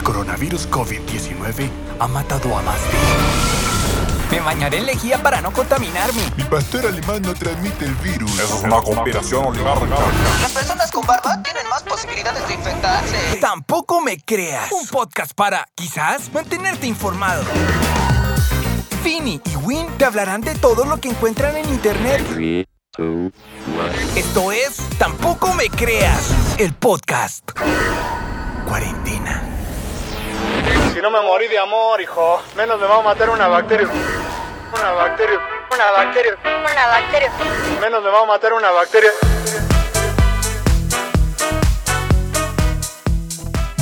El coronavirus COVID-19 ha matado a más de... Me bañaré en lejía para no contaminarme. Mi pastor alemán no transmite el virus. Eso es una conspiración oligárquica. Las personas con barba tienen más posibilidades de infectarse. Tampoco me creas. Un podcast para, quizás, mantenerte informado. Finny y Win te hablarán de todo lo que encuentran en internet. Esto es Tampoco me creas, el podcast. Cuarentena. Si no me morí de amor, hijo, menos me va a matar una bacteria. Una bacteria. Una bacteria. Una bacteria. Menos me va a matar una bacteria.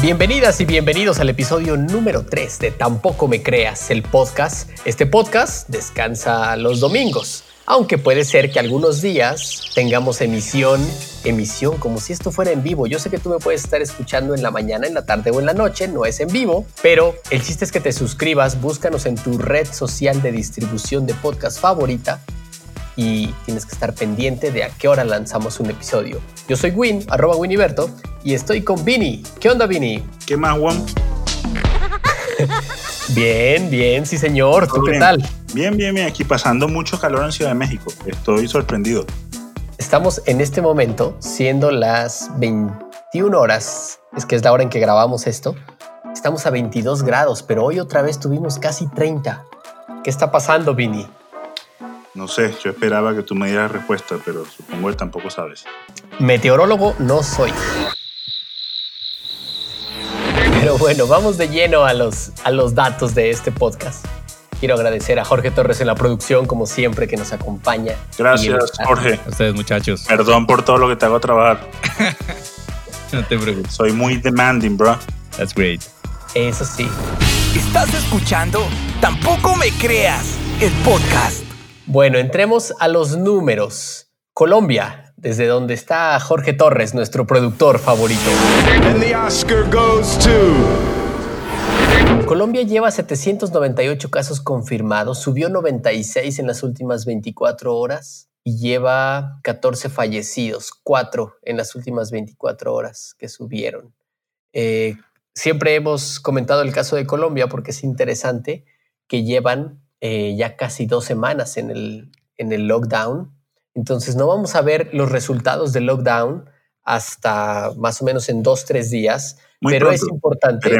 Bienvenidas y bienvenidos al episodio número 3 de Tampoco me creas, el podcast. Este podcast descansa los domingos, aunque puede ser que algunos días tengamos emisión, emisión como si esto fuera en vivo. Yo sé que tú me puedes estar escuchando en la mañana, en la tarde o en la noche, no es en vivo, pero el chiste es que te suscribas, búscanos en tu red social de distribución de podcast favorita y tienes que estar pendiente de a qué hora lanzamos un episodio. Yo soy Win, arroba Winiberto, y estoy con Vini. ¿Qué onda, Vini? ¿Qué más, Juan? Bien, bien, sí, señor. ¿Tú qué bien? tal? Bien, bien, bien. Aquí pasando mucho calor en Ciudad de México. Estoy sorprendido. Estamos en este momento, siendo las 21 horas, es que es la hora en que grabamos esto. Estamos a 22 grados, pero hoy otra vez tuvimos casi 30. ¿Qué está pasando, Vini? No sé, yo esperaba que tú me dieras respuesta, pero supongo que tampoco sabes. Meteorólogo no soy. Pero bueno, vamos de lleno a los, a los datos de este podcast. Quiero agradecer a Jorge Torres en la producción, como siempre, que nos acompaña. Gracias, Jorge. A ustedes, muchachos. Perdón por todo lo que te hago trabajar. No te preocupes. Soy muy demanding, bro. That's great. Eso sí. ¿Estás escuchando? Tampoco me creas, el podcast. Bueno, entremos a los números. Colombia, desde donde está Jorge Torres, nuestro productor favorito. And the Oscar goes to. Colombia lleva 798 casos confirmados, subió 96 en las últimas 24 horas y lleva 14 fallecidos, 4 en las últimas 24 horas que subieron. Eh, siempre hemos comentado el caso de Colombia porque es interesante que llevan eh, ya casi dos semanas en el, en el lockdown. Entonces no vamos a ver los resultados del lockdown hasta más o menos en dos, tres días. Muy pero es importante.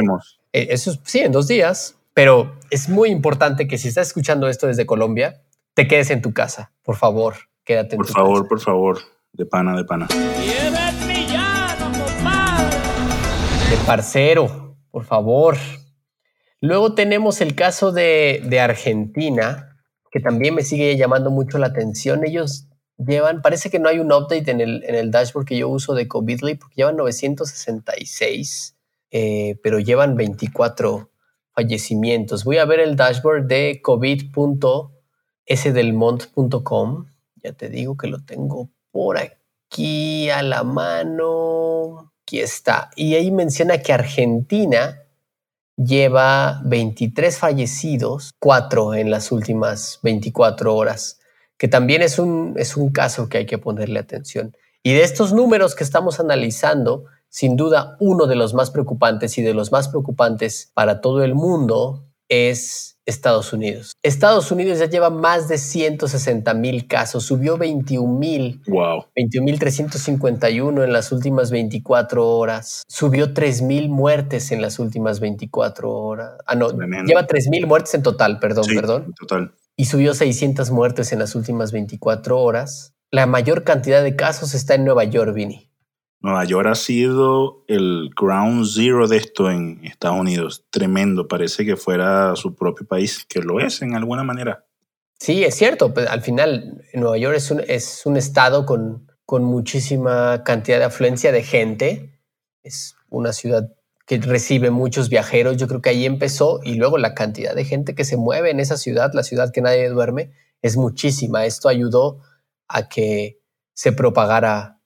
Eh, Eso es- sí, en dos días, pero es muy importante que si estás escuchando esto desde Colombia, te quedes en tu casa. Por favor, quédate en Por tu favor, casa. por favor. De pana, de pana. De parcero, por favor. Luego tenemos el caso de, de Argentina, que también me sigue llamando mucho la atención. Ellos llevan, parece que no hay un update en el, en el dashboard que yo uso de Covidly, porque llevan 966, eh, pero llevan 24 fallecimientos. Voy a ver el dashboard de covid.sdelmont.com. Ya te digo que lo tengo por aquí a la mano. Aquí está. Y ahí menciona que Argentina lleva 23 fallecidos, 4 en las últimas 24 horas, que también es un, es un caso que hay que ponerle atención. Y de estos números que estamos analizando, sin duda uno de los más preocupantes y de los más preocupantes para todo el mundo es Estados Unidos. Estados Unidos ya lleva más de 160 mil casos, subió 21 mil Wow. 21.351 en las últimas 24 horas. Subió 3.000 muertes en las últimas 24 horas. Ah, no, Tremendo. lleva 3.000 muertes en total, perdón, Sí, perdón. Total. Y subió 600 muertes en las últimas 24 horas. La mayor cantidad de casos está en Nueva York, Vini. Nueva York ha sido el ground zero de esto en Estados Unidos. Tremendo. Parece que fuera su propio país, que lo es en alguna manera. Sí, es cierto. pero al final, Nueva York es un, es un estado con, con muchísima cantidad de afluencia de gente. Es una ciudad que recibe muchos viajeros. Yo creo que ahí empezó y luego la cantidad de gente que se mueve en esa ciudad, la ciudad que nadie duerme, es muchísima. Esto ayudó a que se propagara,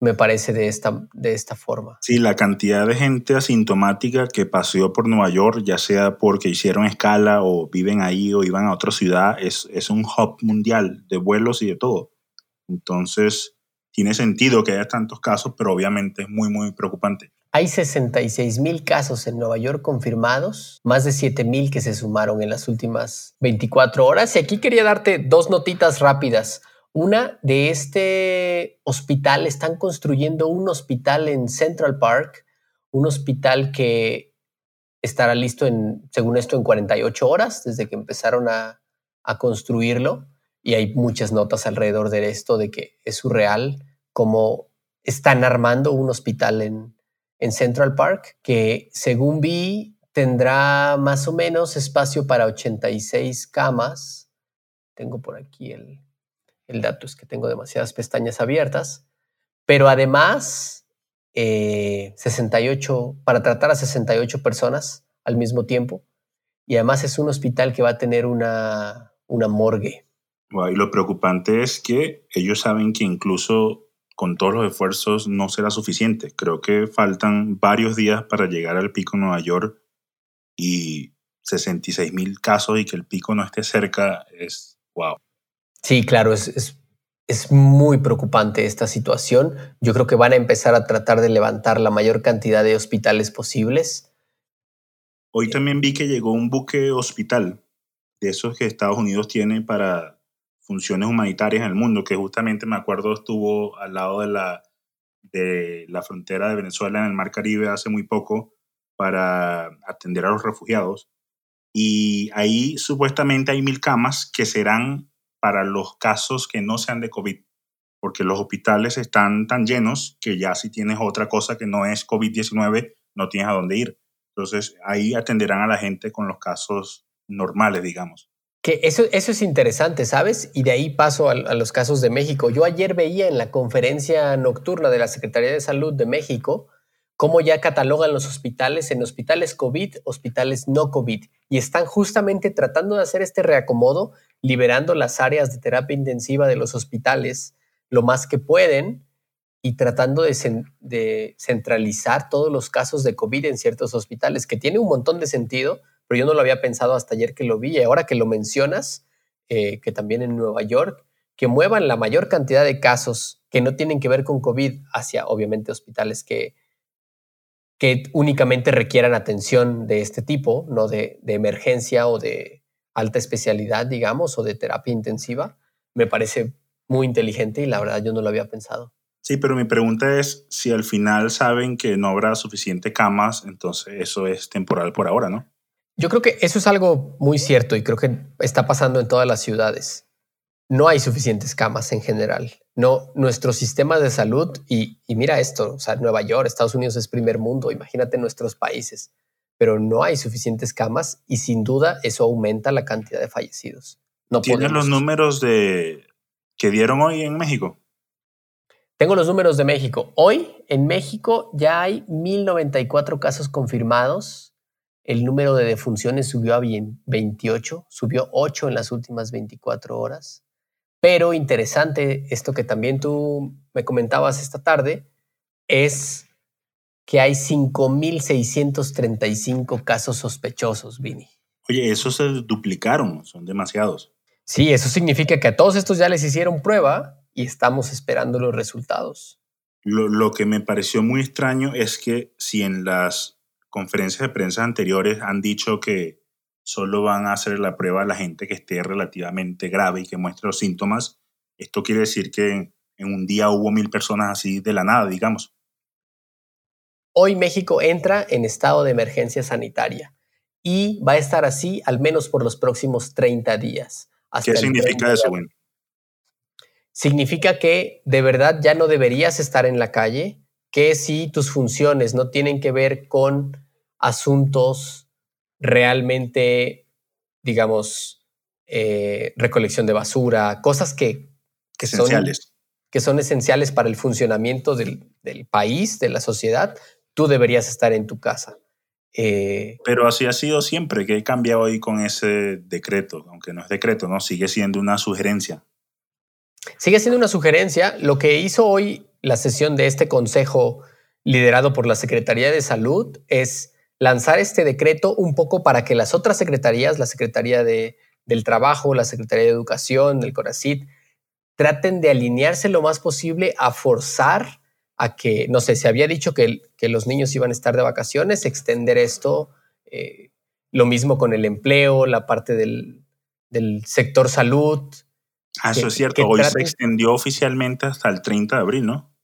me parece, de esta, de esta forma. Sí, la cantidad de gente asintomática que paseó por Nueva York, ya sea porque hicieron escala o viven ahí o iban a otra ciudad, es, es un hub mundial de vuelos y de todo. Entonces, tiene sentido que haya tantos casos, pero obviamente es muy, muy preocupante. Hay 66 mil casos en Nueva York confirmados, más de 7 mil que se sumaron en las últimas 24 horas. Y aquí quería darte dos notitas rápidas. Una de este hospital, están construyendo un hospital en Central Park, un hospital que estará listo en, según esto, en 48 horas desde que empezaron a, a construirlo. Y hay muchas notas alrededor de esto de que es surreal cómo están armando un hospital en, en Central Park, que según vi tendrá más o menos espacio para 86 camas. Tengo por aquí el, el dato, es que tengo demasiadas pestañas abiertas, pero además 68, eh, para tratar a 68 personas al mismo tiempo, y además es un hospital que va a tener una, una morgue. y lo preocupante es que ellos saben que incluso con todos los esfuerzos no será suficiente. Creo que faltan varios días para llegar al pico en Nueva York y 66 mil casos y que el pico no esté cerca es wow. Sí, claro, es, es, es, muy preocupante esta situación. Yo creo que van a empezar a tratar de levantar la mayor cantidad de hospitales posibles. Hoy también vi que llegó un buque hospital de esos que Estados Unidos tiene para funciones humanitarias en el mundo, que justamente me acuerdo estuvo al lado de la, de la frontera de Venezuela en el Mar Caribe hace muy poco para atender a los refugiados. Y ahí supuestamente hay mil camas que serán para los casos que no sean de COVID, porque los hospitales están tan llenos que ya si tienes otra cosa que no es COVID-19, no tienes a dónde ir. Entonces ahí atenderán a la gente con los casos normales, digamos. Que eso, eso es interesante, ¿sabes? Y de ahí paso a, a, los casos de México. Yo ayer veía en la conferencia nocturna de la Secretaría de Salud de México cómo ya catalogan los hospitales en hospitales COVID, hospitales no COVID, y están justamente tratando de hacer este reacomodo, liberando las áreas de terapia intensiva de los hospitales lo más que pueden y tratando de, centralizar todos los casos de COVID en ciertos hospitales, que tiene un montón de sentido, pero yo no lo había pensado hasta ayer que lo vi. Y ahora que lo mencionas, eh, que también en Nueva York, que muevan la mayor cantidad de casos que no tienen que ver con COVID hacia, obviamente, hospitales que, que únicamente requieran atención de este tipo, no de, de emergencia o de alta especialidad, digamos, o de terapia intensiva, me parece muy inteligente y la verdad yo no lo había pensado. Sí, pero mi pregunta es si al final saben que no habrá suficiente camas, entonces eso es temporal por ahora, ¿no? Yo creo que eso es algo muy cierto y creo que está pasando en todas las ciudades. No hay suficientes camas en general. No, nuestro sistema de salud, y, y mira esto, o sea, Nueva York, Estados Unidos es primer mundo, imagínate nuestros países, pero no hay suficientes camas y sin duda eso aumenta la cantidad de fallecidos. No ¿Tienes los números de que dieron hoy en México? Tengo los números de México. Hoy en México ya hay 1.094 casos confirmados el número de defunciones subió a 28, subió 8 en las últimas 24 horas. Pero interesante, esto que también tú me comentabas esta tarde, es que hay 5.635 casos sospechosos, Vini. Oye, esos se duplicaron, son demasiados. Sí, eso significa que a todos estos ya les hicieron prueba y estamos esperando los resultados. Lo, lo que me pareció muy extraño es que si en las conferencias de prensa anteriores han dicho que solo van a hacer la prueba a la gente que esté relativamente grave y que muestre los síntomas. Esto quiere decir que en un día hubo mil personas así de la nada, digamos. Hoy México entra en estado de emergencia sanitaria y va a estar así al menos por los próximos 30 días. ¿Qué significa eso? Significa que de verdad ya no deberías estar en la calle, que si tus funciones no tienen que ver con asuntos realmente, digamos, eh, recolección de basura, cosas que, que esenciales. Son, que son esenciales para el funcionamiento del, del, país, de la sociedad, tú deberías estar en tu casa. Eh, Pero así ha sido siempre. ¿Qué cambia hoy con ese decreto? Aunque no es decreto, ¿no? Sigue siendo una sugerencia. Sigue siendo una sugerencia. Lo que hizo hoy la sesión de este consejo liderado por la Secretaría de Salud es lanzar este decreto un poco para que las otras secretarías, la Secretaría de, del Trabajo, la Secretaría de Educación, el CORACIT, traten de alinearse lo más posible a forzar a que, no sé, se había dicho que, que los niños iban a estar de vacaciones, extender esto, eh, lo mismo con el empleo, la parte del, del sector salud. Ah, eso es cierto. Hoy se extendió oficialmente hasta el 30 de abril, ¿no?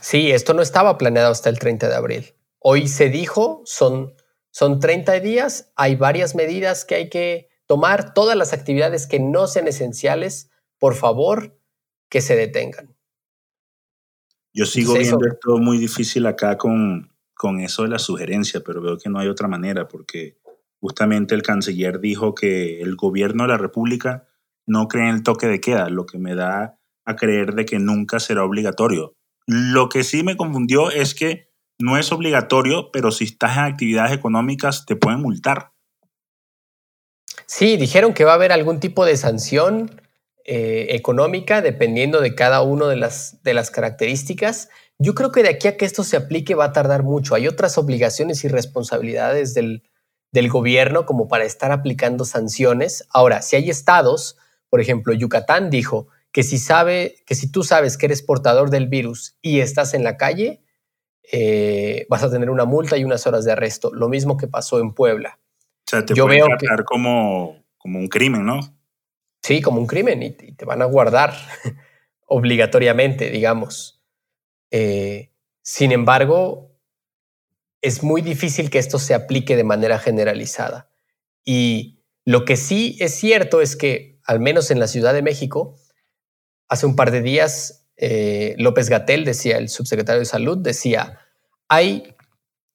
Sí, esto no estaba planeado hasta el 30 de abril. Hoy se dijo, son, son 30 días, hay varias medidas que hay que tomar, todas las actividades que no sean esenciales, por favor, que se detengan. Yo sigo viendo esto muy difícil acá con, con eso de la sugerencia, pero veo que no hay otra manera, porque justamente el canciller dijo que el gobierno de la República no cree en el toque de queda, lo que me da a creer de que nunca será obligatorio. Lo que sí me confundió es que no es obligatorio, pero si estás en actividades económicas te pueden multar. Sí, dijeron que va a haber algún tipo de sanción eh, económica dependiendo de cada una de las, de las características. Yo creo que de aquí a que esto se aplique va a tardar mucho. Hay otras obligaciones y responsabilidades del, del gobierno como para estar aplicando sanciones. Ahora, si hay estados, por ejemplo, Yucatán dijo que si sabe, que si tú sabes que eres portador del virus y estás en la calle, eh, vas a tener una multa y unas horas de arresto. Lo mismo que pasó en Puebla. O sea, te Yo veo tratar como, como un crimen, ¿no? Sí, como un crimen y, te van a guardar obligatoriamente, digamos. Eh, sin embargo, es muy difícil que esto se aplique de manera generalizada. Y lo que sí es cierto es que, al menos en la Ciudad de México, hace un par de días, eh, López Gatel decía, el subsecretario de Salud, decía, hay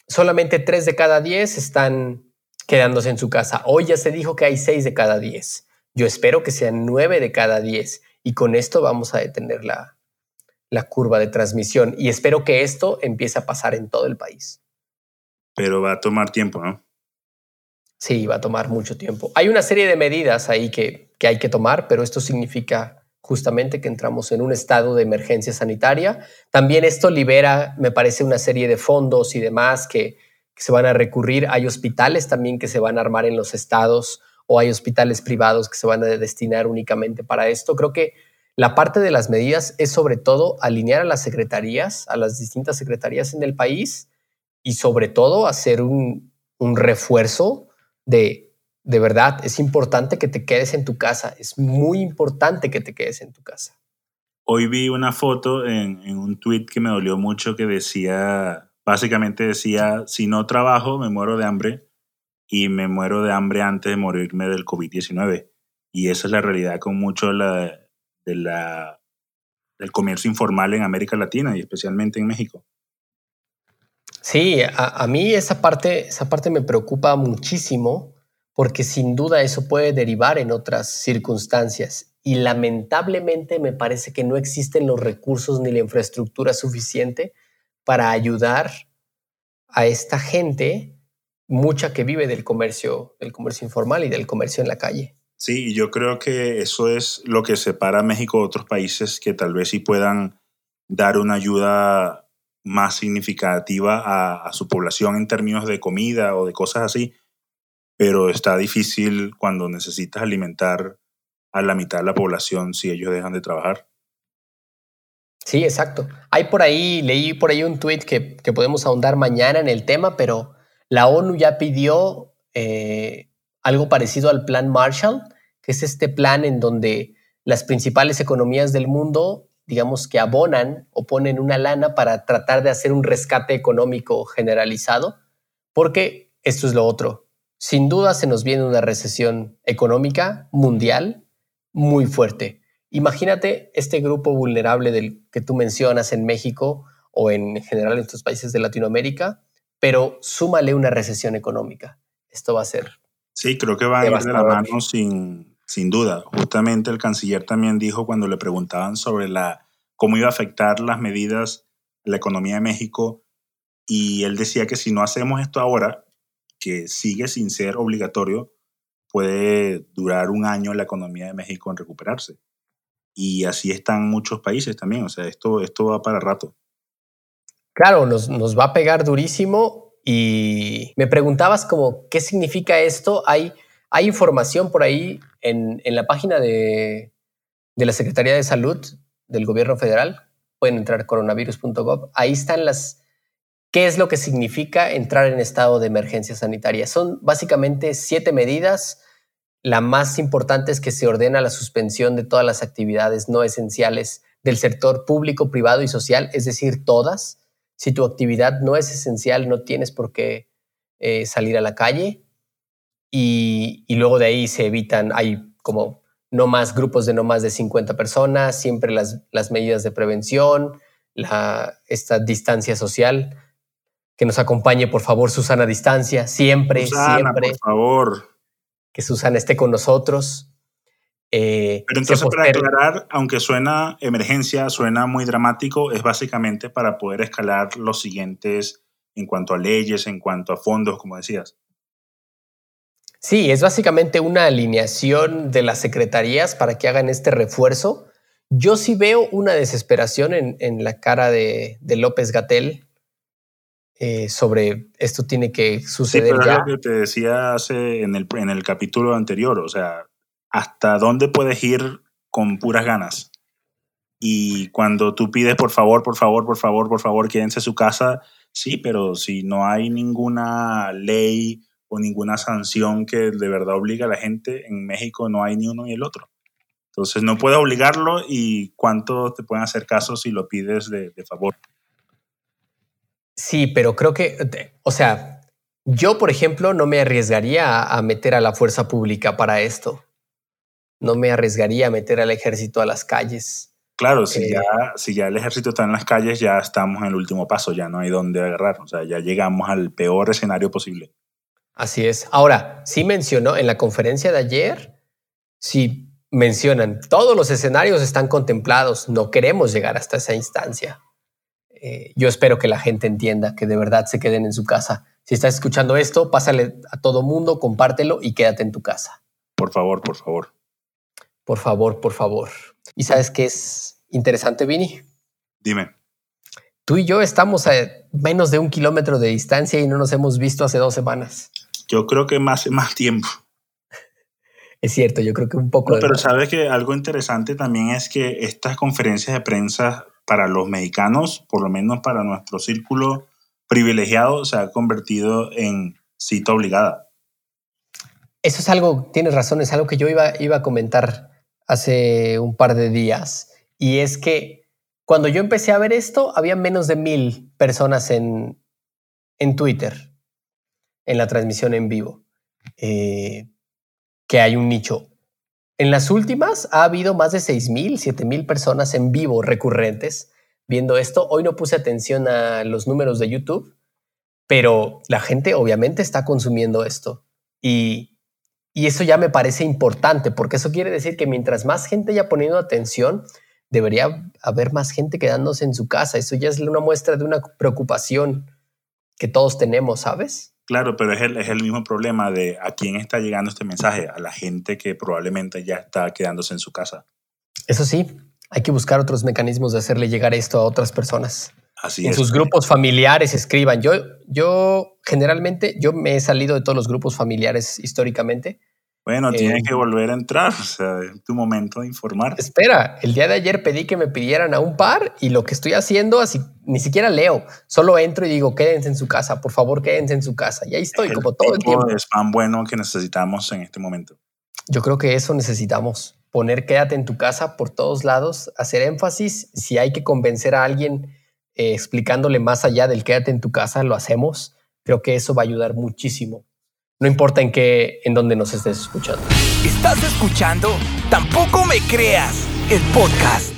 solamente tres de cada diez están quedándose en su casa. Hoy ya se dijo que hay seis de cada diez. Yo espero que sean nueve de cada diez. Y con esto vamos a detener la, la curva de transmisión. Y espero que esto empiece a pasar en todo el país pero va a tomar tiempo, ¿no? Sí, va a tomar mucho tiempo. Hay una serie de medidas ahí que, hay que tomar, pero esto significa justamente que entramos en un estado de emergencia sanitaria. También esto libera, me parece, una serie de fondos y demás que, se van a recurrir. Hay hospitales también que se van a armar en los estados o hay hospitales privados que se van a destinar únicamente para esto. Creo que la parte de las medidas es sobre todo alinear a las secretarías, a las distintas secretarías en el país y sobre todo hacer un, refuerzo de, de verdad, es importante que te quedes en tu casa, es muy importante que te quedes en tu casa. Hoy vi una foto en, en un tweet que me dolió mucho que decía, básicamente decía, si no trabajo me muero de hambre y me muero de hambre antes de morirme del COVID-19. Y esa es la realidad con mucho la, de la, del comercio informal en América Latina y especialmente en México. Sí, a, mí esa parte, esa parte me preocupa muchísimo porque sin duda eso puede derivar en otras circunstancias y lamentablemente me parece que no existen los recursos ni la infraestructura suficiente para ayudar a esta gente, mucha que vive del comercio, del comercio informal y del comercio en la calle. Sí, yo creo que eso es lo que separa a México de otros países que tal vez sí puedan dar una ayuda más significativa a, su población en términos de comida o de cosas así, pero está difícil cuando necesitas alimentar a la mitad de la población si ellos dejan de trabajar. Sí, exacto. Hay por ahí, leí por ahí un tweet que, que podemos ahondar mañana en el tema, pero la ONU ya pidió eh, algo parecido al Plan Marshall, que es este plan en donde las principales economías del mundo digamos que abonan o ponen una lana para tratar de hacer un rescate económico generalizado, porque esto es lo otro. Sin duda se nos viene una recesión económica mundial muy fuerte. Imagínate este grupo vulnerable del que tú mencionas en México o en general en estos países de Latinoamérica, pero súmale una recesión económica. Esto va a ser. Sí, creo que va a ir de la mano sin, sin duda. Justamente el canciller también dijo cuando le preguntaban sobre la, cómo iba a afectar las medidas la economía de México y él decía que si no hacemos esto ahora, que sigue sin ser obligatorio, puede durar un año la economía de México en recuperarse. Y así están muchos países también, o sea, esto, esto va para rato. Claro, nos, nos va a pegar durísimo y me preguntabas como, ¿qué significa esto? Hay hay información por ahí en, la página de, la Secretaría de Salud del Gobierno Federal. pueden entrar coronavirus.gov. Ahí están las, qué es lo que significa entrar en estado de emergencia sanitaria. Son básicamente siete medidas. La más importante es que se ordena la suspensión de todas las actividades no esenciales del sector público, privado y social, es decir, todas. Si tu actividad no es esencial, no tienes por qué eh, salir a la calle. Y, luego de ahí se evitan, hay como no más grupos de no más de 50 personas, siempre las, las medidas de prevención, la, esta distancia social. Que nos acompañe, por favor, Susana Distancia, siempre, Susana, siempre. por favor. Que Susana esté con nosotros. Eh, Pero entonces, para aclarar, aunque suena emergencia, suena muy dramático, es básicamente para poder escalar los siguientes en cuanto a leyes, en cuanto a fondos, como decías. Sí, es básicamente una alineación de las secretarías para que hagan este refuerzo. Yo sí veo una desesperación en, en la cara de, de López Gatel eh, sobre esto tiene que suceder sí, pero ya. Es lo que te decía hace en el, en el capítulo anterior, o sea, hasta dónde puedes ir con puras ganas. Y cuando tú pides por favor, por favor, por favor, por favor, quédense en su casa, sí, pero si no hay ninguna ley o ninguna sanción que de verdad obliga a la gente, en México no hay ni uno ni el otro. Entonces no puedes obligarlo y cuánto te pueden hacer caso si lo pides de, de favor. Sí, pero creo que, o sea, yo, por ejemplo, no me arriesgaría a, a meter a la fuerza pública para esto. No me arriesgaría a meter al ejército a las calles. Claro, si, Eh, ya, si ya el ejército está en las calles, ya estamos en el último paso, ya no hay dónde agarrar, o sea, ya llegamos al peor escenario posible. Así es. Ahora, sí mencionó en la conferencia de ayer, sí mencionan, todos los escenarios están contemplados, no queremos llegar hasta esa instancia. Eh, yo espero que la gente entienda que de verdad se queden en su casa. Si estás escuchando esto, pásale a todo mundo, compártelo y quédate en tu casa. Por favor, por favor. Por favor, por favor. ¿Y sabes qué es interesante, Vini? Dime. Tú y yo estamos a menos de un kilómetro de distancia y no nos hemos visto hace dos semanas. Yo creo que más, más tiempo. Es cierto, yo creo que un poco. No, pero sabes que algo interesante también es que estas conferencias de prensa para los mexicanos, por lo menos para nuestro círculo privilegiado, se ha convertido en cita obligada. Eso es algo, tienes razón, es algo que yo iba, iba a comentar hace un par de días. Y es que cuando yo empecé a ver esto, había menos de mil personas en, en Twitter, en la transmisión en vivo, eh, que hay un nicho. En las últimas ha habido más de seis mil, siete mil personas en vivo recurrentes viendo esto. Hoy no puse atención a los números de YouTube, pero la gente obviamente está consumiendo esto. Y, y eso ya me parece importante, porque eso quiere decir que mientras más gente haya poniendo atención, debería haber más gente quedándose en su casa. Eso ya es una muestra de una preocupación que todos tenemos, ¿sabes? Claro, pero es el, es el mismo problema de a quién está llegando este mensaje, a la gente que probablemente ya está quedándose en su casa. Eso sí, hay que buscar otros mecanismos de hacerle llegar esto a otras personas. Así en es. sus grupos familiares escriban. Yo, yo generalmente, yo me he salido de todos los grupos familiares históricamente. Bueno, Eh, tienes que volver a entrar, o sea, es tu momento de informar. Espera, el día de ayer pedí que me pidieran a un par y lo que estoy haciendo, así ni siquiera leo, solo entro y digo, quédense en su casa, por favor, quédense en su casa. Y ahí estoy, el como todo el tipo tiempo. de spam bueno que necesitamos en este momento. Yo creo que eso necesitamos, poner quédate en tu casa por todos lados, hacer énfasis. Si hay que convencer a alguien eh, explicándole más allá del quédate en tu casa, lo hacemos. Creo que eso va a ayudar muchísimo. No importa en qué, en dónde nos estés escuchando. ¿Estás escuchando? Tampoco me creas. El podcast.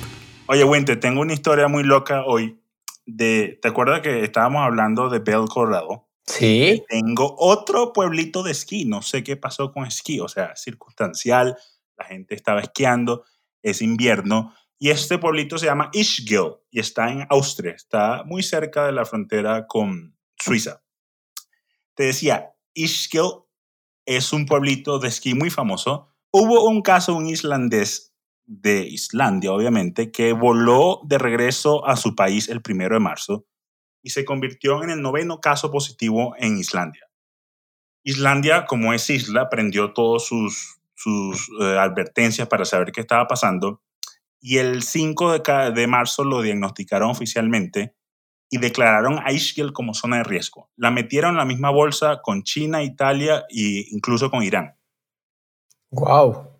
Oye, Winter, tengo una historia muy loca hoy. De, ¿Te acuerdas que estábamos hablando de Bell Corrado? Sí. Tengo otro pueblito de esquí. No sé qué pasó con esquí. O sea, circunstancial. La gente estaba esquiando. Es invierno. Y este pueblito se llama Ischgl y está en Austria. Está muy cerca de la frontera con Suiza. Te decía, Ischgl es un pueblito de esquí muy famoso. Hubo un caso, un islandés de Islandia, obviamente, que voló de regreso a su país el primero de marzo y se convirtió en el noveno caso positivo en Islandia. Islandia, como es isla, prendió todas sus, eh, advertencias para saber qué estaba pasando y el 5 de, de marzo lo diagnosticaron oficialmente y declararon a Ischgl como zona de riesgo. La metieron en la misma bolsa con China, Italia e incluso con Irán. Wow.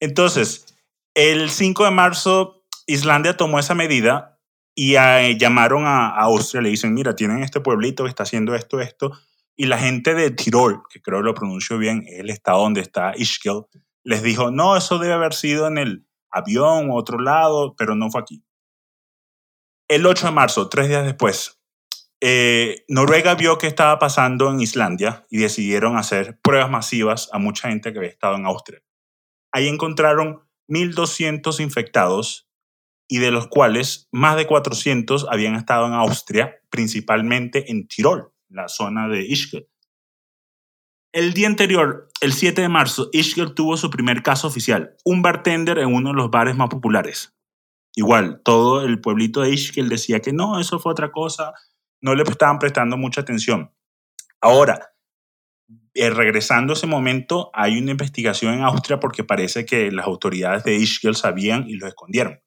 Entonces, el 5 de marzo, Islandia tomó esa medida y eh, llamaron a, a Austria, le dicen, mira, tienen este pueblito que está haciendo esto, esto, y la gente de Tirol, que creo que lo pronuncio bien, es el estado donde está Ischgl, les dijo, no, eso debe haber sido en el avión o otro lado, pero no fue aquí. El 8 de marzo, tres días después, eh, Noruega vio qué estaba pasando en Islandia y decidieron hacer pruebas masivas a mucha gente que había estado en Austria. Ahí encontraron 1.200 infectados y de los cuales más de 400 habían estado en Austria, principalmente en Tirol, la zona de Ischgl. El día anterior, el 7 de marzo, Ischgl tuvo su primer caso oficial, un bartender en uno de los bares más populares. Igual, todo el pueblito de Ischgl decía que no, eso fue otra cosa, no le estaban prestando mucha atención. Ahora, eh, regresando a ese momento, hay una investigación en Austria porque parece que las autoridades de Ischgl sabían y lo escondieron.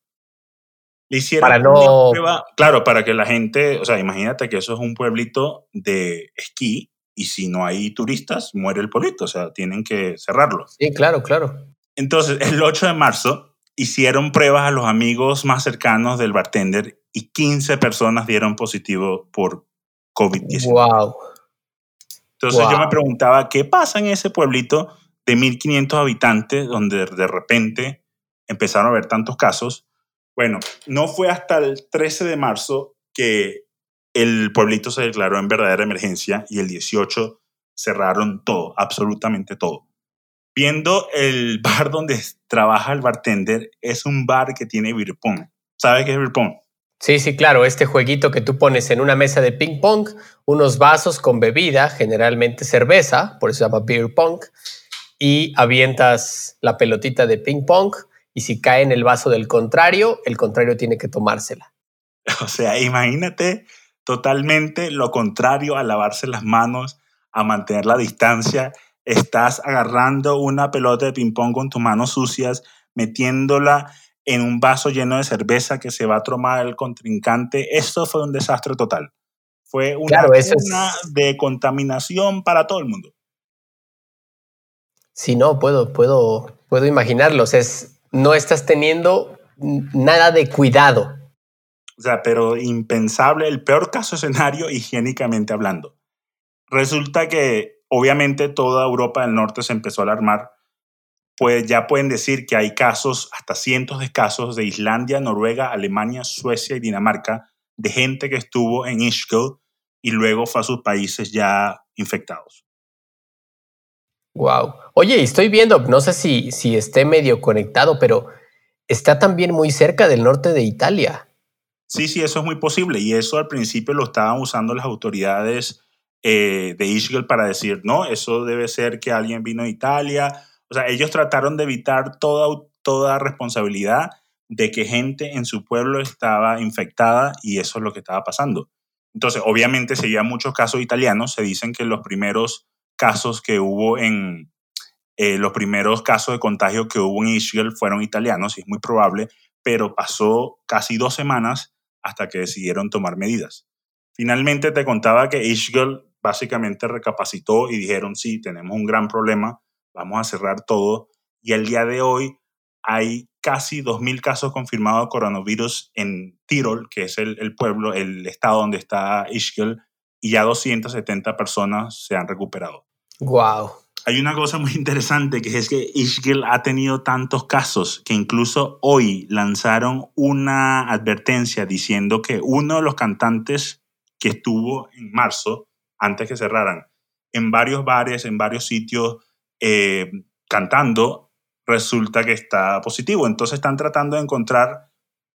Le hicieron Para no- prueba- claro, para que la gente, o sea, imagínate que eso es un pueblito de esquí y si no hay turistas, muere el pueblito, o sea, tienen que cerrarlo. Sí, claro, claro. Entonces, el 8 de marzo hicieron pruebas a los amigos más cercanos del bartender y 15 personas dieron positivo por COVID-19. Wow. Entonces yo me preguntaba, ¿qué pasa en ese pueblito de 1.500 habitantes donde de repente empezaron a haber tantos casos? Bueno, no fue hasta el 13 de marzo que el pueblito se declaró en verdadera emergencia y el 18 cerraron todo, absolutamente todo. Viendo el bar donde trabaja el bartender, es un bar que tiene beer pong. ¿Sabes qué es beer pong? Sí, sí, claro, este jueguito que tú pones en una mesa de ping pong, unos vasos con bebida, generalmente cerveza, por eso se llama beer pong, y avientas la pelotita de ping pong y si cae en el vaso del contrario, el contrario tiene que tomársela. O sea, imagínate totalmente lo contrario a lavarse las manos, a mantener la distancia. Estás agarrando una pelota de ping-pong con tus manos sucias, metiéndola en un vaso lleno de cerveza que se va a tomar el contrincante. Esto fue un desastre total. Fue una Claro, eso es- cuna de contaminación para todo el mundo. Si no, puedo, puedo, puedo imaginarlos. Es, no estás teniendo nada de cuidado. O sea, pero impensable, el peor caso escenario higiénicamente hablando. Resulta que obviamente toda Europa del Norte se empezó a alarmar. Pues ya pueden decir que hay casos, hasta cientos de casos de Islandia, Noruega, Alemania, Suecia y Dinamarca, de gente que estuvo en Ischgl y luego fue a sus países ya infectados. Wow. Oye, estoy viendo, no sé si, si esté medio conectado, pero está también muy cerca del norte de Italia. Sí, sí, eso es muy posible. Y eso al principio lo estaban usando las autoridades eh, de Ischgl para decir, no, eso debe ser que alguien vino de Italia. O sea, ellos trataron de evitar toda, toda responsabilidad de que gente en su pueblo estaba infectada y eso es lo que estaba pasando. Entonces, obviamente, se llevan muchos casos italianos. Se dicen que los primeros casos que hubo en, eh, los primeros casos de contagio que hubo en Ischgl fueron italianos, y es muy probable, pero pasó casi dos semanas hasta que decidieron tomar medidas. Finalmente te contaba que Ischgl básicamente recapacitó y dijeron, sí, tenemos un gran problema, vamos a cerrar todo. Y el día de hoy hay casi 2.000 casos confirmados de coronavirus en Tirol, que es el, el pueblo, el estado donde está Ischgl, y ya 270 personas se han recuperado. Wow. Hay una cosa muy interesante que es que Ischgl ha tenido tantos casos que incluso hoy lanzaron una advertencia diciendo que uno de los cantantes que estuvo en marzo, antes que cerraran, en varios bares, en varios sitios, eh, cantando, resulta que está positivo. Entonces están tratando de encontrar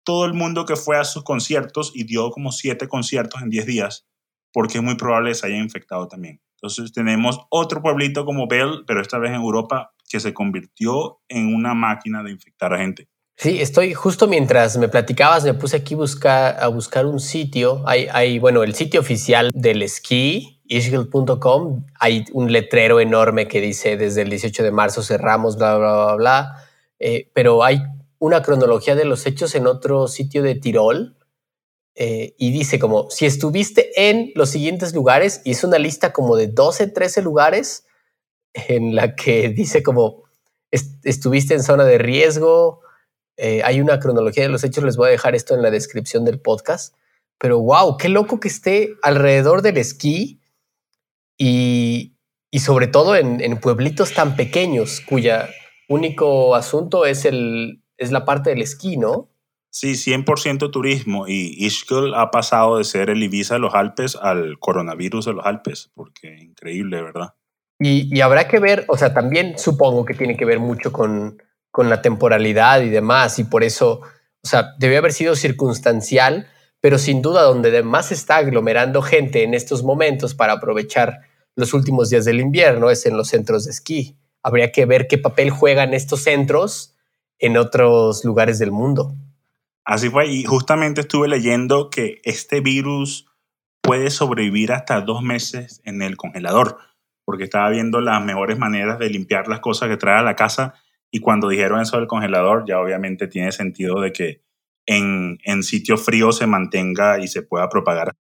todo el mundo que fue a sus conciertos y dio como siete conciertos en 10 días, porque es muy probable que se haya infectado también. Entonces tenemos otro pueblito como Bell, pero esta vez en Europa, que se convirtió en una máquina de infectar a gente. Sí, estoy justo mientras me platicabas, me puse aquí a buscar un sitio. Hay, hay, bueno, el sitio oficial del esquí, ishgil.com. Hay un letrero enorme que dice desde el 18 de marzo cerramos, bla, bla, bla, bla. Eh, pero hay una cronología de los hechos en otro sitio de Tirol eh, y dice como, si estuviste en los siguientes lugares, y es una lista como de 12, 13 lugares en la que dice como, estuviste en zona de riesgo, eh, hay una cronología de los hechos, les voy a dejar esto en la descripción del podcast, pero wow, qué loco que esté alrededor del esquí y, y sobre todo en, en, pueblitos tan pequeños cuya único asunto es, el, es la parte del esquí, ¿no? Sí, 100% turismo y Ischgl ha pasado de ser el Ibiza de los Alpes al coronavirus de los Alpes, porque increíble, ¿verdad? Y, y habrá que ver, o sea, también supongo que tiene que ver mucho con, con la temporalidad y demás, y por eso, o sea, debe haber sido circunstancial, pero sin duda donde más está aglomerando gente en estos momentos para aprovechar los últimos días del invierno es en los centros de esquí. Habría que ver qué papel juegan estos centros en otros lugares del mundo. Así fue, y justamente estuve leyendo que este virus puede sobrevivir hasta dos meses en el congelador, porque estaba viendo las mejores maneras de limpiar las cosas que trae a la casa, y cuando dijeron eso del congelador, ya obviamente tiene sentido de que en, en sitio frío se mantenga y se pueda propagar.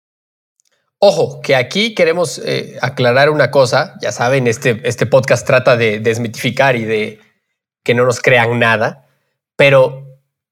Ojo, que aquí queremos eh, aclarar una cosa, ya saben, este, este podcast trata de desmitificar y de que no nos crean nada, pero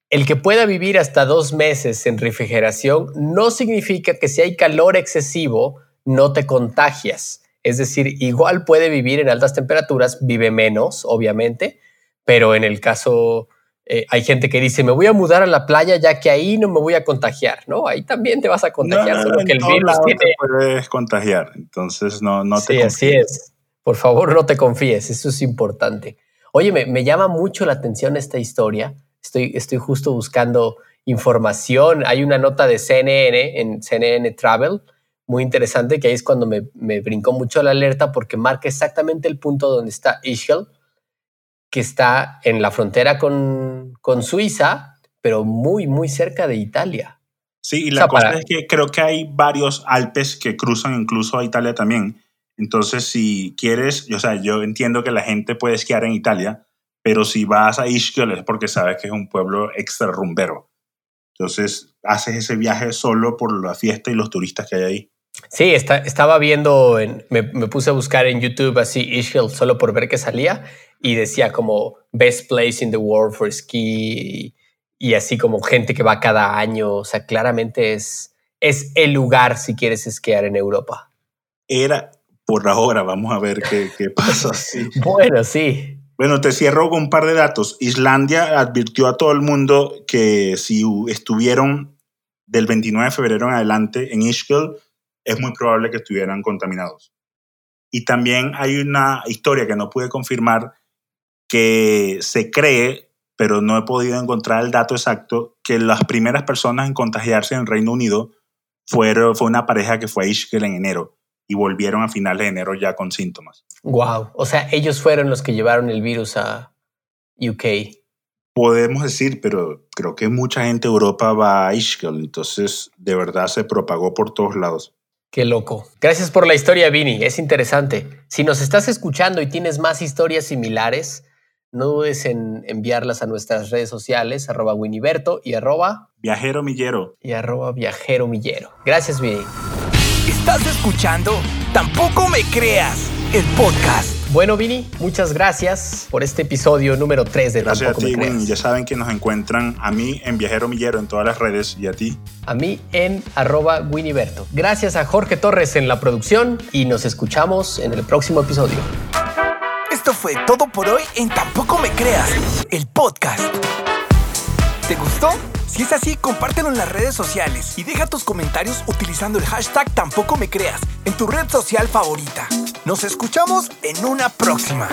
el que pueda vivir hasta dos meses en refrigeración no significa que si hay calor excesivo no te contagias. Es decir, igual puede vivir en altas temperaturas, vive menos, obviamente, pero en el caso eh, hay gente que dice, me voy a mudar a la playa ya que ahí no me voy a contagiar, ¿no? Ahí también te vas a contagiar, no, que el virus tiene... Te puedes contagiar, entonces no, no te Sí, así es. Por favor, no te confíes, eso es importante. Oye, me, me llama mucho la atención esta historia Estoy, estoy justo buscando información. Hay una nota de CNN en CNN Travel muy interesante que ahí es cuando me, me brincó mucho la alerta porque marca exactamente el punto donde está Ischgl, que está en la frontera con, con Suiza, pero muy, muy cerca de Italia. Sí, y la cosa es que creo que hay varios Alpes que cruzan incluso a Italia también. Entonces, si quieres, o sea, yo entiendo que la gente puede esquiar en Italia, pero si vas a Ischgl es porque sabes que es un pueblo extra rumbero. Entonces, haces ese viaje solo por la fiesta y los turistas que hay ahí. Sí, está, estaba viendo, me, me, puse a buscar en YouTube así Ischgl solo por ver qué salía y decía como best place in the world for ski y, así como gente que va cada año. O sea, claramente es, es el lugar si quieres esquiar en Europa. Era por ahora, vamos a ver qué, qué pasa. Sí. bueno, sí. Bueno, te cierro con un par de datos. Islandia advirtió a todo el mundo que si estuvieron del 29 de febrero en adelante en Ischgl, es muy probable que estuvieran contaminados. Y también hay una historia que no pude confirmar que se cree, pero no he podido encontrar el dato exacto, que las primeras personas en contagiarse en el Reino Unido fueron, fue una pareja que fue a Ischgl en enero y volvieron a finales de enero ya con síntomas. Wow, o sea, ellos fueron los que llevaron el virus a UK. Podemos decir, pero creo que mucha gente de Europa va a Ischgl, entonces de verdad se propagó por todos lados. Qué loco. Gracias por la historia, Vini. Es interesante. Si nos estás escuchando y tienes más historias similares, no dudes en enviarlas a nuestras redes sociales, arroba Winiberto y arroba Viajero Millero. Y arroba Viajero Millero. Gracias, Vini. ¿Estás escuchando? Tampoco me creas el podcast. Bueno, Vini, muchas gracias por este episodio número 3 de Gracias Tampoco a ti. Ya saben que nos encuentran a mí en Viajero Millero en todas las redes y a ti. A mí en arroba Winiberto. Gracias a Jorge Torres en la producción y nos escuchamos en el próximo episodio. Esto fue todo por hoy en Tampoco me creas el podcast. ¿Te gustó? Si es así, compártelo en las redes sociales y deja tus comentarios utilizando el hashtag Tampoco en tu red social favorita. Nos escuchamos en una próxima.